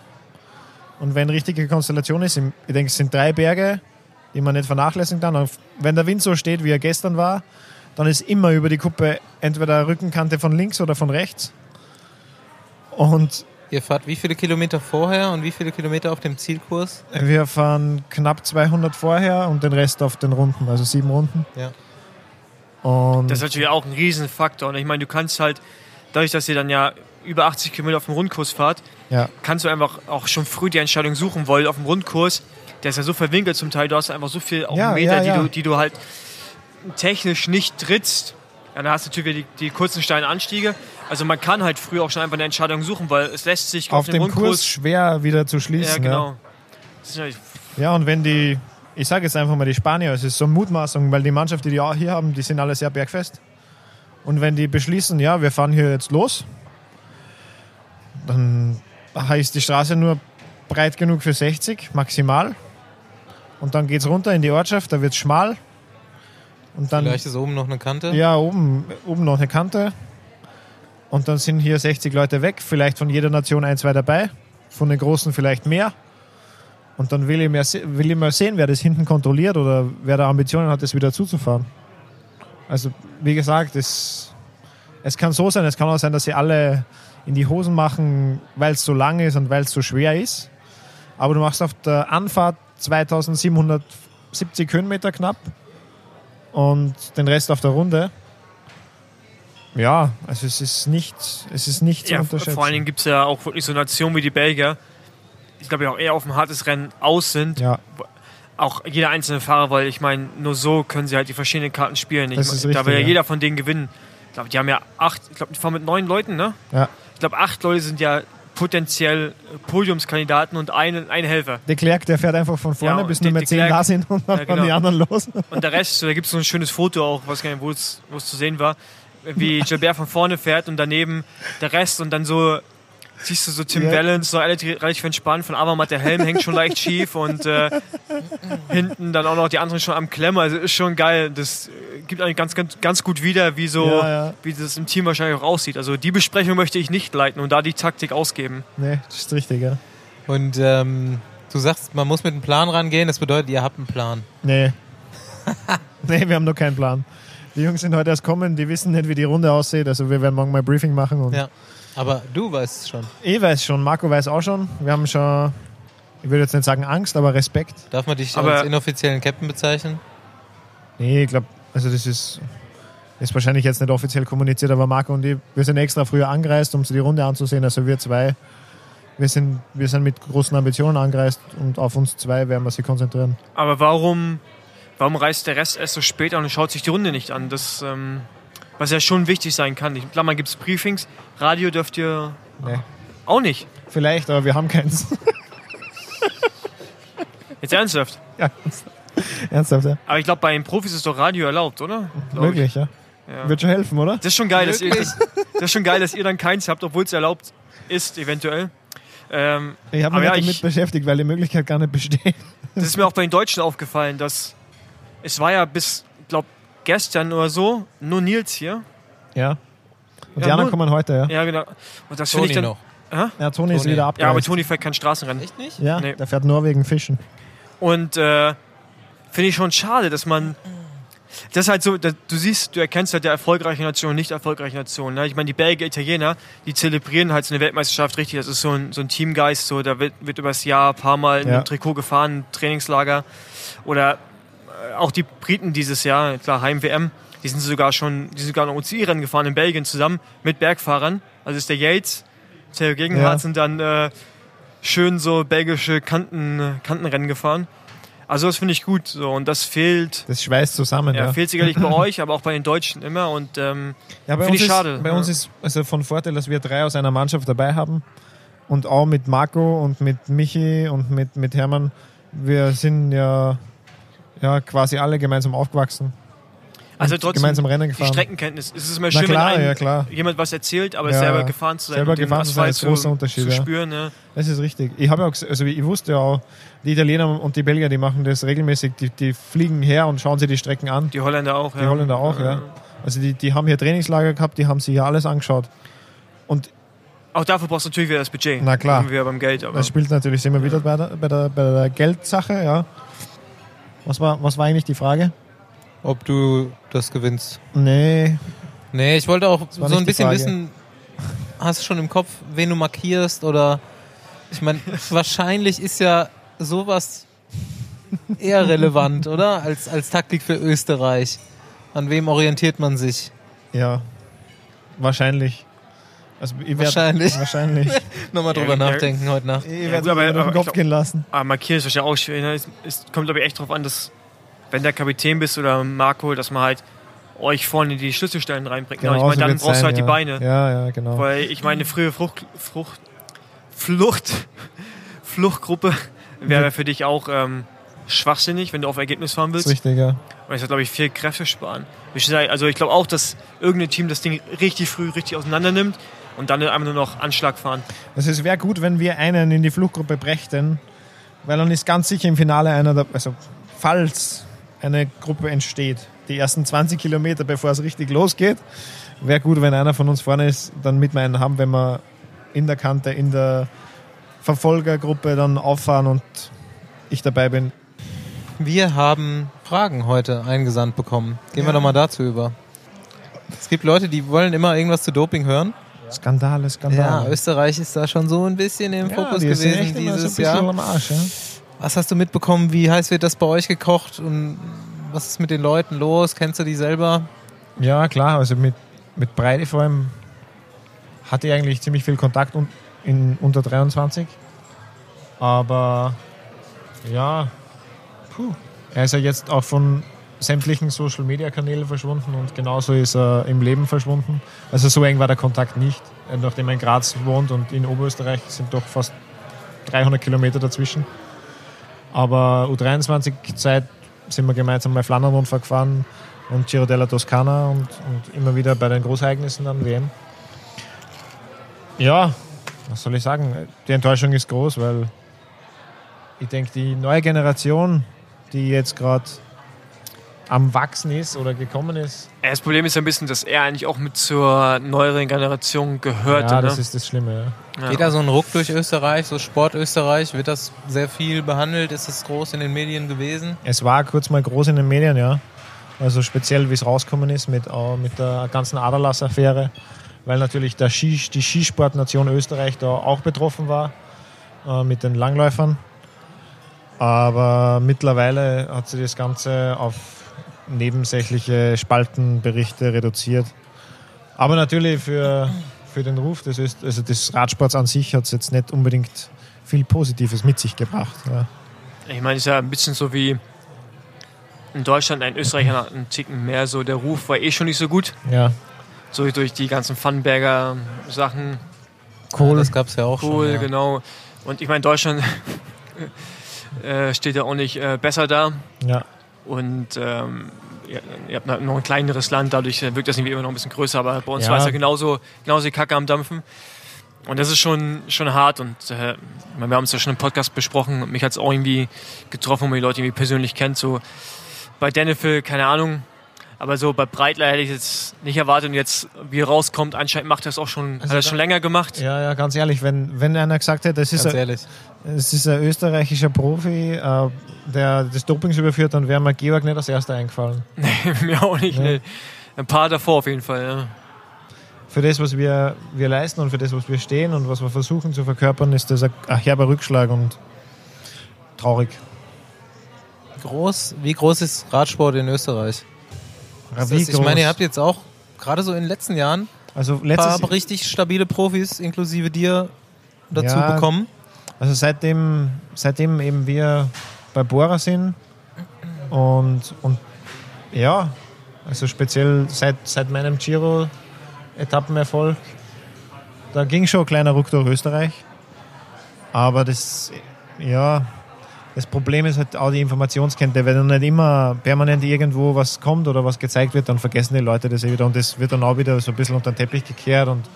Und wenn richtige Konstellation ist, ich denke, es sind drei Berge, die man nicht vernachlässigen kann. Und wenn der Wind so steht, wie er gestern war, dann ist immer über die Kuppe entweder Rückenkante von links oder von rechts. Und Ihr fahrt wie viele Kilometer vorher und wie viele Kilometer auf dem Zielkurs? wir fahren knapp 200 vorher und den Rest auf den Runden, also sieben Runden. Ja. Und das ist natürlich auch ein Riesenfaktor. Und ich meine, du kannst halt, dadurch, dass ihr dann ja über 80 Kilometer auf dem Rundkurs fahrt, ja, kannst du einfach auch schon früh die Entscheidung suchen, weil auf dem Rundkurs, der ist ja so verwinkelt zum Teil, du hast einfach so viel auch Ja, Meter, ja, die. Du, die du halt technisch nicht trittst. Ja, dann hast du natürlich wieder die, die kurzen steilen Anstiege. Also man kann halt früh auch schon einfach eine Entscheidung suchen, weil es lässt sich auf dem dem Rundkurs Kurs schwer wieder zu Ja, schließen. genau. Das ist natürlich- Ja, und wenn die, ich sage jetzt einfach mal die Spanier, es ist so eine Mutmaßung, weil die Mannschaft, die die auch hier haben, die sind alle sehr bergfest. Und wenn die beschließen, ja, wir fahren hier jetzt los, dann ist die Straße nur breit genug für 60 maximal. Und dann geht es runter in die Ortschaft, da wird es schmal. Und dann Vielleicht ist oben noch eine Kante. ja, oben, oben noch eine Kante. Und dann sind hier 60 Leute weg, vielleicht von jeder Nation ein, zwei dabei. von den Großen vielleicht mehr. Und dann will ich, mehr, will ich mal sehen, wer das hinten kontrolliert oder wer da Ambitionen hat, das wieder zuzufahren. Also, wie gesagt, es, es kann so sein, es kann auch sein, dass sie alle in die Hosen machen, weil es so lang ist und weil es so schwer ist. Aber du machst auf der Anfahrt 2770 Höhenmeter knapp und den Rest auf der Runde. Ja, also es ist nicht, es ist nicht zu Ja, unterschätzen. vor allen Dingen gibt es ja auch wirklich so Nationen wie die Belgier, ich glaube ja auch eher auf ein hartes Rennen aus sind. ja, Auch jeder einzelne Fahrer, weil ich meine, nur so können sie halt die verschiedenen Karten spielen. Ich Das ist da richtig, will ja ja. jeder von denen gewinnen. Ich glaube, die haben ja acht, ich glaube, die fahren mit neun Leuten, ne? ja. Ich glaube, acht Leute sind ja potenziell Podiumskandidaten und ein, ein Helfer. De Klerk, der fährt einfach von vorne, Ja, bis nur mehr zehn da sind und dann Ja, genau. die anderen los. Und der Rest, da gibt es so ein schönes Foto auch, was gar nicht, wo es zu sehen war, wie Gilbert von vorne fährt und daneben der Rest und dann so siehst du so Tim Ja. Wellens, so relativ, relativ entspannt, von Avermaet der Helm hängt schon leicht schief und äh, hinten dann auch noch die anderen schon am Klemmen, also ist schon geil. Das gibt eigentlich ganz, ganz, ganz gut wieder, wie so, Ja, ja. wie das im Team wahrscheinlich auch aussieht. Also die Besprechung möchte ich nicht leiten und da die Taktik ausgeben. Nee, das ist richtig, ja. Und ähm, du sagst, man muss mit einem Plan rangehen. Das bedeutet, ihr habt einen Plan. Nee. nee, wir haben noch keinen Plan. Die Jungs sind heute erst kommen, die wissen nicht, wie die Runde aussieht. Also wir werden morgen mal ein Briefing machen. Und Ja. Aber du weißt es schon. Ich weiß schon, Marco weiß auch schon. Wir haben schon, ich würde jetzt nicht sagen Angst, aber Respekt. Darf man dich Aber- als inoffiziellen Captain bezeichnen? Nee, ich glaube, also das ist, ist wahrscheinlich jetzt nicht offiziell kommuniziert, aber Marco und ich, wir sind extra früher angereist, um die Runde anzusehen. Also wir zwei, wir sind, wir sind mit großen Ambitionen angereist und auf uns zwei werden wir sich konzentrieren. Aber warum, warum reist der Rest erst so spät an und schaut sich die Runde nicht an? Das, ähm, was ja schon wichtig sein kann. Ich glaube, man gibt es Briefings. Radio dürft ihr Nee. auch nicht. Vielleicht, aber wir haben keins. Jetzt ernsthaft. ja, ernsthaft, ja. Aber ich glaube, bei den Profis ist doch Radio erlaubt, oder? Glaub Möglich, ja. Ja. Wird schon helfen, oder? Das ist schon geil, dass ihr, das, das ist schon geil, dass ihr dann keins habt, obwohl es erlaubt ist, eventuell. Ähm, Ich habe mich ja, damit ich- beschäftigt, weil die Möglichkeit gar nicht besteht. das ist mir auch bei den Deutschen aufgefallen, dass es war ja bis, glaube gestern oder so, nur Nils hier. Ja. Und Ja, die anderen nur- kommen heute, ja. Ja, genau. Und das finde ich dann. noch. Ja, Toni ist wieder Ja, abgereist. aber Toni fährt kein Straßenrennen. Echt nicht? Ja, Nee. der fährt Norwegen fischen. Und äh, finde ich schon schade, dass man. Das ist halt so, du siehst, du erkennst halt der erfolgreiche Nation und nicht erfolgreiche Nation. Ne? Ich meine, die Belgier, Italiener, die zelebrieren halt so eine Weltmeisterschaft richtig. Das ist so ein, so ein Teamgeist, so, da wird, wird übers Jahr ein paar Mal in Ja. einem Trikot gefahren, Trainingslager. Oder auch die Briten dieses Jahr, klar, Heim-WM, die sind sogar schon, die sind sogar noch UCI-Rennen gefahren in Belgien zusammen mit Bergfahrern. Also ist der Yates, Theo Gegenhardt Ja. sind dann äh, schön so belgische Kanten, Kantenrennen gefahren. Also das finde ich gut so und das fehlt, Das schweißt zusammen, ja, ja. fehlt sicherlich bei euch, aber auch bei den Deutschen immer und ähm, Ja, bei Finde uns ich ist, schade, Bei ja. uns ist also von Vorteil, dass wir drei aus einer Mannschaft dabei haben. Und auch mit Marco und mit Michi und mit, mit Hermann. Wir sind ja, ja quasi alle gemeinsam aufgewachsen. also trotzdem gemeinsam Rennen die gefahren. Streckenkenntnis. Es ist immer schön, klar, wenn einem ja klar. jemand was erzählt, aber Ja, selber gefahren zu sein selber und gefahren zu sein, ist ein großer Unterschied, zu ja. spüren. Ne? Das ist richtig. Ich habe ja also ich wusste ja auch, die Italiener und die Belgier, die machen das regelmäßig. Die, die fliegen her und schauen sich die Strecken an. Die Holländer auch. Die Holländer auch, ja. Also die, die haben hier Trainingslager gehabt, die haben sich hier alles angeschaut. Und Auch dafür brauchst du natürlich wieder das Budget. Na klar. Da sind wir beim Geld. Aber Das spielt natürlich, wir wieder bei der, bei der, bei der Geldsache, ja. Was war, was war eigentlich die Frage? Ob du das gewinnst. Nee, Nee, ich wollte auch so ein bisschen wissen, hast du schon im Kopf, wen du markierst oder ich meine, wahrscheinlich ist ja sowas eher relevant, oder? Als, als Taktik für Österreich. An wem orientiert man sich? ja. Wahrscheinlich. Also ich Wahrscheinlich. Wahrscheinlich. Nochmal drüber Ja, ja. nachdenken heute Nacht. Ich Ja, werde gut, aber- durch den aber Kopf ich gehen lassen. Aber markieren ist wahrscheinlich auch schwer. Ne? Es, es kommt, glaube ich, echt darauf an, dass, wenn der Kapitän bist oder Marco, dass man halt euch vorne die Schlüsselstellen reinbringt. ne? Und ich meine, so dann brauchst du sein, halt ja. die Beine. Ja, ja, genau. Weil ich meine, eine frühe Frucht, Frucht, Flucht, Fluchtgruppe wäre für dich auch ähm, schwachsinnig, wenn du auf Ergebnis fahren willst. richtig, ja. Weil es glaube ich, viel Kräfte sparen. Ich Also ich glaube auch, dass irgendein Team das Ding richtig früh richtig auseinander nimmt und dann einfach nur noch Anschlag fahren. Also es wäre gut, wenn wir einen in die Fluchtgruppe brächten, weil dann ist ganz sicher im Finale einer, der, also falls eine Gruppe entsteht, die ersten 20 Kilometer, bevor es richtig losgeht, wäre gut, wenn einer von uns vorne ist, dann mit wir einen haben, wenn wir in der Kante, in der Verfolgergruppe dann auffahren und ich dabei bin. Wir haben Fragen heute eingesandt bekommen. Gehen wir Ja. doch mal dazu über. Es gibt Leute, die wollen immer irgendwas zu Doping hören. Skandale, Ja, Skandale. Österreich ist da schon so ein bisschen im Fokus die gewesen so dieses bisschen Jahr. am Arsch, ja. Was hast du mitbekommen? Wie heiß wird das bei euch gekocht? Und was ist mit den Leuten los? Kennst du die selber? Ja, klar. Also mit, mit Breide vor allem hatte ich eigentlich ziemlich viel Kontakt un, in unter 23. Aber ja, puh. Er ist ja jetzt auch von sämtlichen Social Media Kanälen verschwunden und genauso ist er im Leben verschwunden. Also so eng war der Kontakt nicht. Äh, Nachdem er in Graz wohnt und in Oberösterreich sind doch fast 300 Kilometer dazwischen. Aber U23-Zeit sind wir gemeinsam mal Flandern-Rundfahrt gefahren und Giro della Toscana und, und immer wieder bei den Großereignissen dann WM. Ja, was soll ich sagen? Die Enttäuschung ist groß, weil ich denke, die neue Generation, die jetzt gerade am Wachsen ist oder gekommen ist, Das Problem ist ja ein bisschen, dass er eigentlich auch mit zur neueren Generation gehörte. ja, das ne? ist das Schlimme. Ja. ja. Geht da so ein Ruck durch Österreich, so Sport Österreich? Wird das sehr viel behandelt? Ist es groß in den Medien gewesen? Es war kurz mal groß in den Medien, ja. Also speziell, wie es rausgekommen ist mit, äh, mit der ganzen Aderlass-Affäre, weil natürlich der Ski, die Skisportnation Österreich da auch betroffen war äh, mit den Langläufern. Aber mittlerweile hat sich das Ganze auf nebensächliche Spaltenberichte reduziert. Aber natürlich für, für den Ruf des, Öst also des Radsports an sich hat es jetzt nicht unbedingt viel Positives mit sich gebracht. Ja. Ich meine, es ist ja ein bisschen so wie in Deutschland, ein Österreicher hat einen Ticken mehr so. Der Ruf war eh schon nicht so gut. ja. So durch die ganzen Funberger Sachen. Cool. Das gab es ja auch Cool, schon. Ja. genau. Und ich meine, Deutschland äh, steht ja auch nicht äh, besser da. ja. Und ähm, ihr, ihr habt noch ein kleineres Land, dadurch wirkt das irgendwie immer noch ein bisschen größer, aber bei uns Ja. war es ja genauso, genauso die Kacke am Dampfen. Und das ist schon, schon hart und äh, wir haben es ja schon im Podcast besprochen und mich hat es auch irgendwie getroffen, wenn man die Leute irgendwie persönlich kennt. So bei Dennefil, keine Ahnung, aber so bei Breitler hätte ich jetzt nicht erwartet und jetzt, wie er rauskommt, anscheinend macht er es auch schon, Also hat er es schon länger gemacht. Ja, ja, ganz ehrlich, wenn, wenn einer gesagt hätte, das ist, Ganz ein, ehrlich. es ist ein österreichischer Profi, äh, der das Dopings überführt, dann wäre mir Georg nicht als erster eingefallen. Mir auch nicht, Ja. ne. Ein paar davor auf jeden Fall, ja. Für das, was wir, wir leisten und für das, was wir stehen und was wir versuchen zu verkörpern, ist das ein, ein herber Rückschlag und traurig. Groß, wie groß ist Radsport in Österreich? Das, ich meine, ihr habt jetzt auch gerade so in den letzten Jahren also ein letztes, paar richtig stabile Profis inklusive dir dazu Ja. bekommen. Also seitdem, seitdem eben wir bei Bora sind und, und ja, also speziell seit, seit meinem Giro-Etappenerfolg, da ging schon ein kleiner Ruck durch Österreich. Aber das, ja, das Problem ist halt auch die Informationskette. Wenn nicht immer permanent irgendwo was kommt oder was gezeigt wird, dann vergessen die Leute das eh wieder und das wird dann auch wieder so ein bisschen unter den Teppich gekehrt und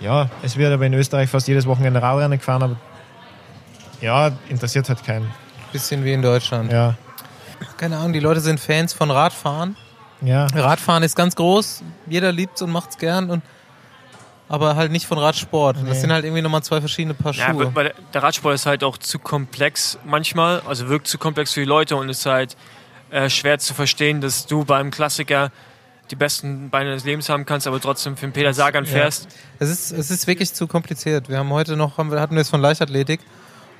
ja, es wird aber in Österreich fast jedes Wochenende Radrennen gefahren, aber ja, interessiert halt keinen. Bisschen wie in Deutschland. Ja, Keine Ahnung, die Leute sind Fans von Radfahren. ja, Radfahren ist ganz groß, jeder liebt es und macht es gern, und, aber halt nicht von Radsport. Nee. Das sind halt irgendwie nochmal zwei verschiedene Paar Ja, Schuhe. weil der- Radsport ist halt auch zu komplex manchmal, also wirkt zu komplex für die Leute und ist halt äh, schwer zu verstehen, dass du beim Klassiker die besten Beine des Lebens haben kannst, aber trotzdem für den Peter Sagan Ja. fährst. Es ist, es ist wirklich zu kompliziert. Wir haben heute noch, haben wir, hatten wir es von Leichtathletik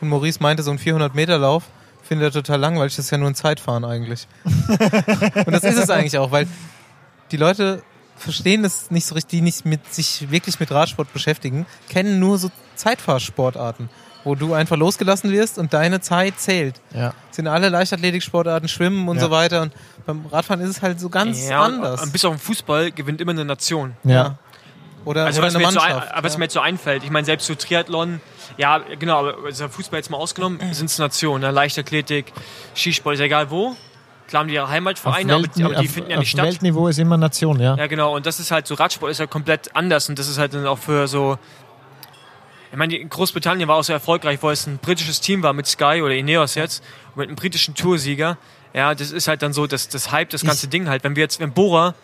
und Maurice meinte, so ein 400-Meter-Lauf findet er total langweilig. Das ist ja nur ein Zeitfahren eigentlich. und das ist es eigentlich auch, weil die Leute verstehen das nicht so richtig, die nicht mit sich wirklich mit Radsport beschäftigen, kennen nur so Zeitfahrsportarten, wo du einfach losgelassen wirst und deine Zeit zählt. ja. sind alle Leichtathletiksportarten, Schwimmen und Ja. so weiter. Und beim Radfahren ist es halt so ganz Ja, und- anders. Und bis auf den Fußball gewinnt immer eine Nation. ja. Oder, Also oder was eine mir, jetzt so ein, Mannschaft. was ja. mir jetzt so einfällt, ich meine selbst so Triathlon, ja genau, aber Fußball jetzt mal ausgenommen, sind es Nationen, ne? Leichtathletik, Skisport, ist ja egal wo. Klar haben die ihre Heimatvereine, aber, die- aber die auf, finden ja nicht statt. Weltniveau ist immer Nation, ja. Ja, genau. Und das ist halt so, Radsport ist ja komplett anders. Und das ist halt dann auch für so. Ich meine, Großbritannien war auch so erfolgreich, wo es ein britisches Team war mit Sky oder Ineos jetzt, und mit einem britischen Toursieger. Ja, das ist halt dann so, dass das Hype, das ganze Ding halt. Wenn wir jetzt, wenn Bora,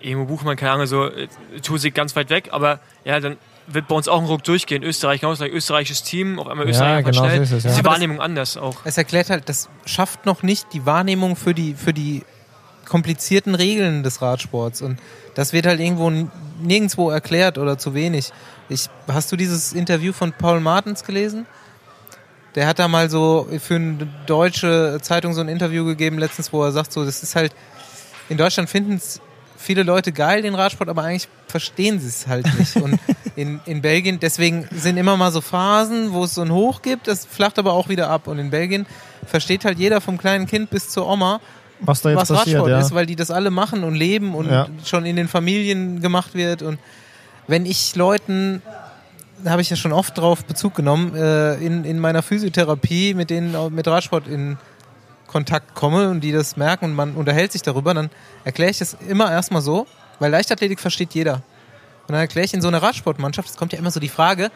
Emo Buchmann, keine Ahnung, so, äh, Toursieg ganz weit weg, aber ja, dann wird bei uns auch ein Ruck durchgehen. Österreich, genau, gleich österreichisches Team, auf einmal Ja, Österreich einfach genau so schnell. ist es, ja. ist die Aber das- Wahrnehmung anders auch. Es erklärt halt, das schafft noch nicht die Wahrnehmung für die, für die komplizierten Regeln des Radsports. Und das wird halt irgendwo nirgendwo erklärt oder zu wenig. Ich, hast du dieses Interview von Paul Martens gelesen? Der hat da mal so für eine deutsche Zeitung so ein Interview gegeben letztens, wo er sagt, so, das ist halt, in Deutschland finden es viele Leute geil, den Radsport, aber eigentlich verstehen sie es halt nicht. Und in, in Belgien, deswegen sind immer mal so Phasen, wo es so ein Hoch gibt, das flacht aber auch wieder ab. Und in Belgien versteht halt jeder vom kleinen Kind bis zur Oma, Was da jetzt was passiert, Radsport ja. ist, weil die das alle machen und leben und Ja. schon in den Familien gemacht wird. Und wenn ich Leuten, da habe ich ja schon oft drauf Bezug genommen, äh, in, in meiner Physiotherapie mit denen mit Radsport in Kontakt komme und die das merken und man unterhält sich darüber, dann erkläre ich das immer erstmal so, weil Leichtathletik versteht jeder. Und dann erkläre ich in so einer Radsportmannschaft, es kommt ja immer so die Frage,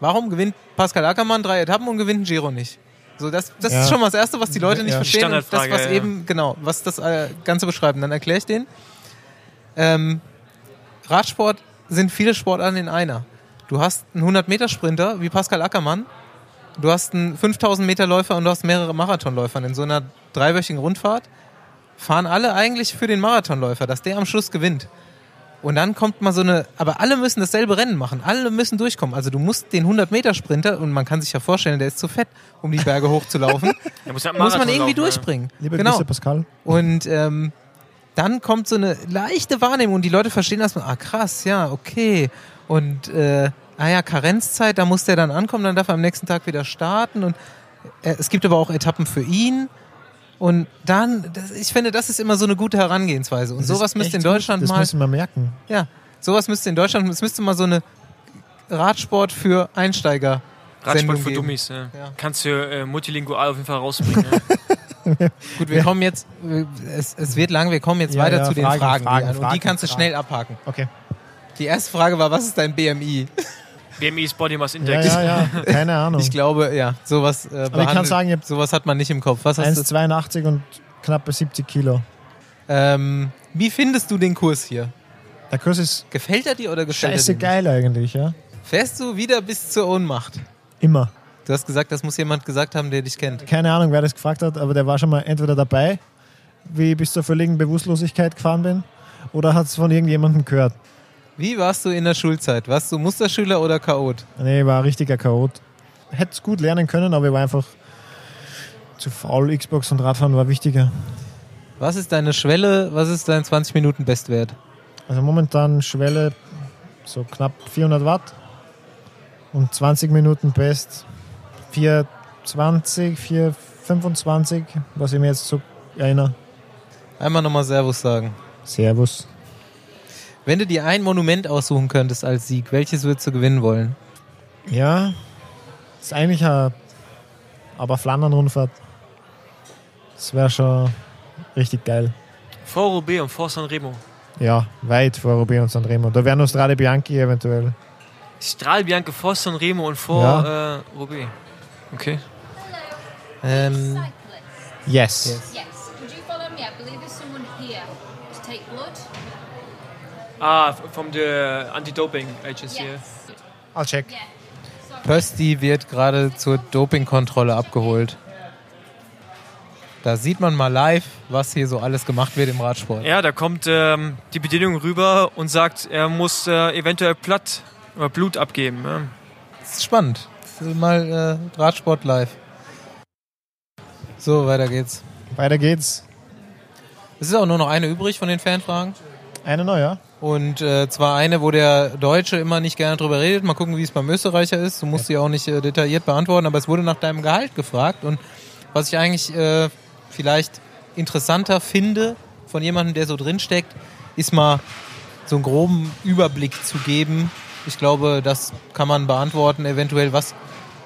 warum gewinnt Pascal Ackermann drei Etappen und gewinnt ein Giro nicht? So, das, das Ja. ist schon mal das Erste, was die Leute nicht Ja. verstehen. Und das, was ja. eben, genau, was das äh, Ganze beschreibt. Und dann erkläre ich denen, ähm, Radsport sind viele Sportarten in einer. Du hast einen 100-Meter-Sprinter wie Pascal Ackermann, du hast einen 5000-Meter-Läufer und du hast mehrere Marathonläufer. In so einer dreiwöchigen Rundfahrt fahren alle eigentlich für den Marathonläufer, dass der am Schluss gewinnt. Und dann kommt mal so eine, aber alle müssen dasselbe Rennen machen, alle müssen durchkommen. Also du musst den 100-Meter-Sprinter, und man kann sich ja vorstellen, der ist zu fett, um die Berge hochzulaufen, Da muss, halt muss man irgendwie laufen, ja. durchbringen. Liebe genau. Grüße, Pascal. Und ähm, dann kommt so eine leichte Wahrnehmung und die Leute verstehen erstmal, ah krass, ja, okay. Und äh, ah ja, Karenzzeit, da muss der dann ankommen, dann darf er am nächsten Tag wieder starten. Und äh, es gibt aber auch Etappen für ihn. Und dann, das, ich finde, das ist immer so eine gute Herangehensweise. Und Das sowas müsste in echt gut. Deutschland Das mal, müssen wir merken. ja, sowas müsste in Deutschland, es müsste mal so eine Radsport für Einsteiger Radsport Sendung für geben. Dummies. Ja. Ja. Kannst du äh, multilingual auf jeden Fall rausbringen. ja. Gut, wir kommen jetzt, äh, es, es wird lang, wir kommen jetzt Ja, weiter ja, zu den Fragen, Fragen. Fragen, Jan, und die Fragen, kannst du Fragen. schnell abhaken. Okay. Die erste Frage war, was ist dein BMI? BMI Body Mass Ja, Index. ja, ja. Keine Ahnung. Ich glaube, ja, sowas äh, Aber ich kann sagen, ich sowas hat man nicht im Kopf. Was hast du? 1,82 und knappe 70 Kilo. Ähm, wie findest du den Kurs hier? Der Kurs ist Gefällt er dir oder gefällt scheiße er dir geil eigentlich, ja. Fährst du wieder bis zur Ohnmacht? Immer. Du hast gesagt, das muss jemand gesagt haben, der dich kennt. Keine Ahnung, wer das gefragt hat, aber der war schon mal entweder dabei, wie ich bis zur völligen Bewusstlosigkeit gefahren bin, oder hat es von irgendjemandem gehört. Wie warst du in der Schulzeit? Warst du Musterschüler oder Chaot? Nee, ich war ein richtiger Chaot. Hätte es gut lernen können, aber ich war einfach zu faul. Xbox und Radfahren war wichtiger. Was ist deine Schwelle? Was ist dein 20 Minuten Bestwert? Also momentan Schwelle so knapp 400 Watt und 20 Minuten Best 420, 425, was ich mir jetzt so erinnere. Einmal nochmal Servus sagen. Servus. Wenn du dir ein Monument aussuchen könntest als Sieg, welches würdest du gewinnen wollen? Ja, ist eigentlich eine aber Flandern-Rundfahrt. Das wäre schon richtig geil. Vor Roubaix und vor Sanremo. Ja, weit vor Roubaix und Sanremo. Da wären noch Strade Bianchi eventuell. Strahlbianche vor Sanremo und vor Ja. äh, Roubaix. Okay. Ähm, Yes. Yes. Ah, from the Anti-Doping Agency. Yes. I'll check. Pösti wird gerade zur Dopingkontrolle abgeholt. Da sieht man mal live, was hier so alles gemacht wird im Radsport. Ja, da kommt ähm, die Bedienung rüber und sagt, er muss äh, eventuell Platt oder Blut abgeben. Ja. Das ist spannend. Das ist mal äh, Radsport live. So, weiter geht's. Weiter geht's. Es ist auch nur noch eine übrig von den Fanfragen. Eine neue. Und äh, zwar eine, wo der Deutsche immer nicht gerne drüber redet. Mal gucken, wie es beim Österreicher ist. Du musst sie auch nicht äh, detailliert beantworten, aber es wurde nach deinem Gehalt gefragt. Und was ich eigentlich äh, vielleicht interessanter finde von jemandem, der so drinsteckt, ist mal so einen groben Überblick zu geben. Ich glaube, das kann man beantworten. Eventuell, was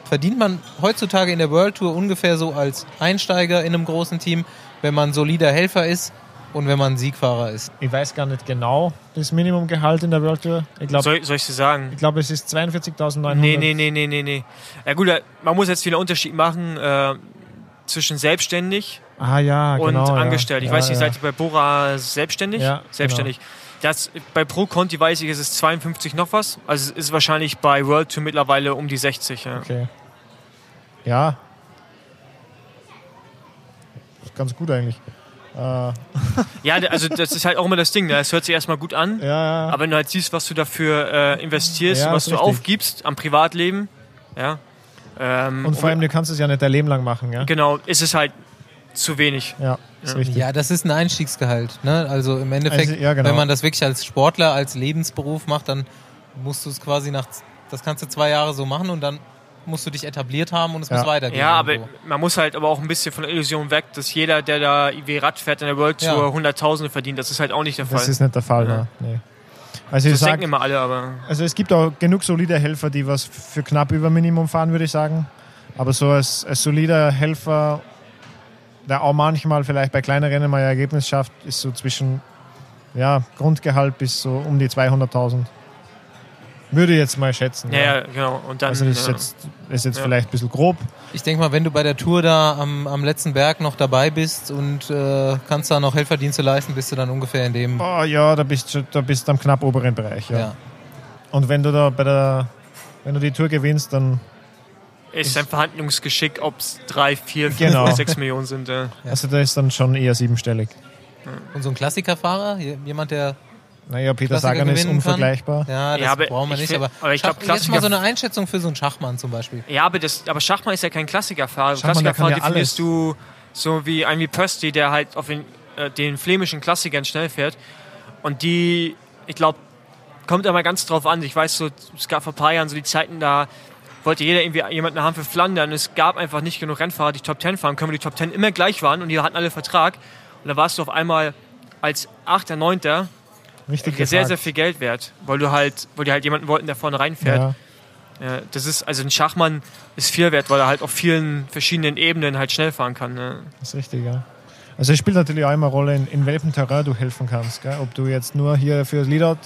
verdient man heutzutage in der World Tour ungefähr so als Einsteiger in einem großen Team, wenn man solider Helfer ist und wenn man Siegfahrer ist? Ich weiß gar nicht genau das Minimumgehalt in der World Tour. Ich glaube, Soll, soll ich dir sagen? ich glaub, es ist 42.900. Nee, nee, nee, nee, nee, nee. Ja gut, äh, man muss jetzt wieder einen Unterschied machen äh, zwischen selbstständig Ah ja, und genau. angestellt. Ja. Ich weiß ja, nicht, ja. seid ihr bei Bora selbstständig? Ja, genau. selbstständig. Das, bei Pro Conti weiß ich, es ist 52 noch was. Also es ist wahrscheinlich bei World Tour mittlerweile um die 60. Ja. Okay. Ja. Ist ganz gut eigentlich. Äh, ja, also das ist halt auch immer das Ding. Ne? Es hört sich erstmal gut an. ja. Aber wenn du halt siehst, was du dafür äh, investierst, Ja, was du richtig. aufgibst am Privatleben, ja. Ähm, und vor allem, du kannst es ja nicht dein Leben lang machen, ja? genau, ist es halt zu wenig. Ja, ist Ja. richtig. Ja, das ist ein Einstiegsgehalt. Ne? Also im Endeffekt, Also, ja, genau. wenn man das wirklich als Sportler, als Lebensberuf macht, dann musst du es quasi nach, das kannst du zwei Jahre so machen und dann musst du dich etabliert haben und es Ja. muss weitergehen. Ja, aber irgendwo. man muss halt aber auch ein bisschen von der Illusion weg, dass jeder, der da wie Rad fährt in der World Tour, Ja. Hunderttausende verdient. Das ist halt auch nicht der Fall. Das ist nicht der Fall, Ja. ne? Nee. Also ich das sag, denken immer alle, aber also es gibt auch genug solide Helfer, die was für knapp über Minimum fahren, würde ich sagen. Aber so als, als solider Helfer, der auch manchmal vielleicht bei kleinen Rennen mal ein Ergebnis schafft, ist so zwischen ja, Grundgehalt bis so um die 200.000. Würde jetzt mal schätzen. ja, ja, genau. Und dann Also das ist äh, jetzt, ist jetzt Ja. vielleicht ein bisschen grob. Ich denke mal, wenn du bei der Tour da am, am letzten Berg noch dabei bist und äh, kannst da noch Helferdienste leisten, bist du dann ungefähr in dem. Oh, ja, da bist du da bist du am knapp oberen Bereich. Ja. Ja. Und wenn du da bei der, wenn du die Tour gewinnst, dann ist ein Verhandlungsgeschick, ob es drei, vier, fünf Genau. oder sechs Millionen sind. Äh. also da ist dann schon eher siebenstellig. Und so ein Klassikerfahrer, je- jemand, der. Naja, Peter Sagan ist gewinnen kann. unvergleichbar. Ja, das Ja, aber brauchen wir ich nicht, find- aber, aber ich glaub, Schach- jetzt mal so eine Einschätzung für so einen Schachmann zum Beispiel. Ja, aber, das, aber Schachmann ist ja kein Klassikerfahrer. Klassikerfahrer ja definierst du so wie ein wie Pösti, der halt auf den, äh, den flämischen Klassikern schnell fährt. Und die, ich glaube, kommt immer ganz drauf an. Ich weiß so, es gab vor ein paar Jahren so die Zeiten, da wollte jeder irgendwie jemanden haben für Flandern. Es gab einfach nicht genug Rennfahrer, die Top Ten fahren können, weil die Top Ten immer gleich waren und die hatten alle Vertrag. Und da warst du auf einmal als Achter, Neunter Richtig sehr, gefragt. sehr viel Geld wert, weil du halt, weil die halt jemanden wollten, der vorne reinfährt. Ja. Ja, das ist, also ein Schachmann ist viel wert, weil er halt auf vielen verschiedenen Ebenen halt schnell fahren kann. Ne? Das ist richtig, ja. Also es spielt natürlich auch immer eine Rolle, in, in welchem Terrain du helfen kannst. Gell? Ob du jetzt nur hier für das Leadout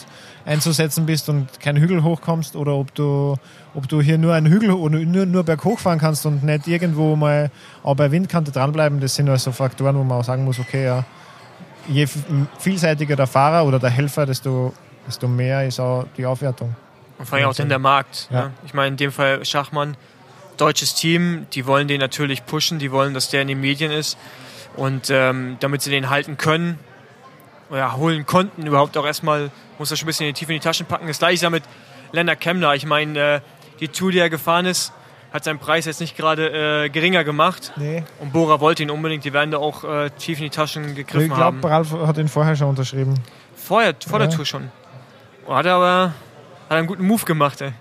einzusetzen bist und keinen Hügel hochkommst oder ob du, ob du hier nur einen Hügel oder nur, nur berghoch fahren kannst und nicht irgendwo mal auch bei Windkante dranbleiben. Das sind also Faktoren, wo man auch sagen muss, okay, ja, je vielseitiger der Fahrer oder der Helfer, desto, desto mehr ist auch die Aufwertung. Und vor allem auch dann der Markt. Ja. Ne? Ich meine, in dem Fall Schachmann, deutsches Team, die wollen den natürlich pushen, die wollen, dass der in den Medien ist. Und ähm, damit sie den halten können, oder holen konnten, überhaupt auch erstmal, muss er schon ein bisschen in die Tiefe in die Taschen packen. Das gleiche ist ja mit Lennart Kemner. Ich meine, äh, die Tour, die er gefahren ist, hat seinen Preis jetzt nicht gerade äh, geringer gemacht. Nee. Und Bora wollte ihn unbedingt, die werden da auch äh, tief in die Taschen Ich gegriffen glaube, haben. Ralf hat ihn vorher schon unterschrieben. Vorher, vor Ja. der Tour schon. Hat er aber hat einen guten Move gemacht, ey.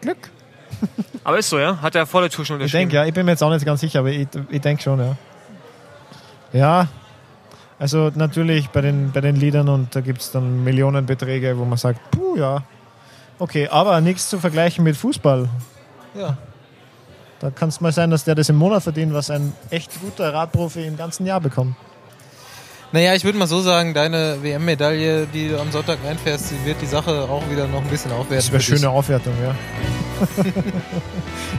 Glück. Aber ist so, ja? Hat er vor der Tour schon Ich unterschrieben. denke, ja, ich bin mir jetzt auch nicht ganz sicher, aber ich, ich denke schon, ja. Ja, also natürlich bei den, bei den Liedern und da gibt es dann Millionenbeträge, wo man sagt, puh, ja. Okay, aber nichts zu vergleichen mit Fußball. Ja. Da kann es mal sein, dass der das im Monat verdient, was ein echt guter Radprofi im ganzen Jahr bekommt. Naja, ich würde mal so sagen, deine WM-Medaille, die du am Sonntag einfährst, die wird die Sache auch wieder noch ein bisschen aufwerten. Das wäre schöne Aufwertung, ja.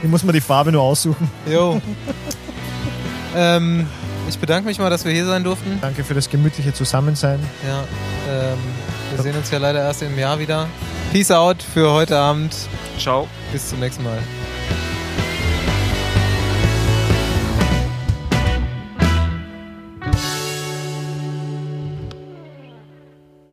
ich muss mir die Farbe nur aussuchen. Jo. ähm, ich bedanke mich mal, dass wir hier sein durften. Danke für das gemütliche Zusammensein. Ja, ähm, wir sehen uns ja leider erst im Jahr wieder. Peace out für heute Abend. Ciao. Bis zum nächsten Mal.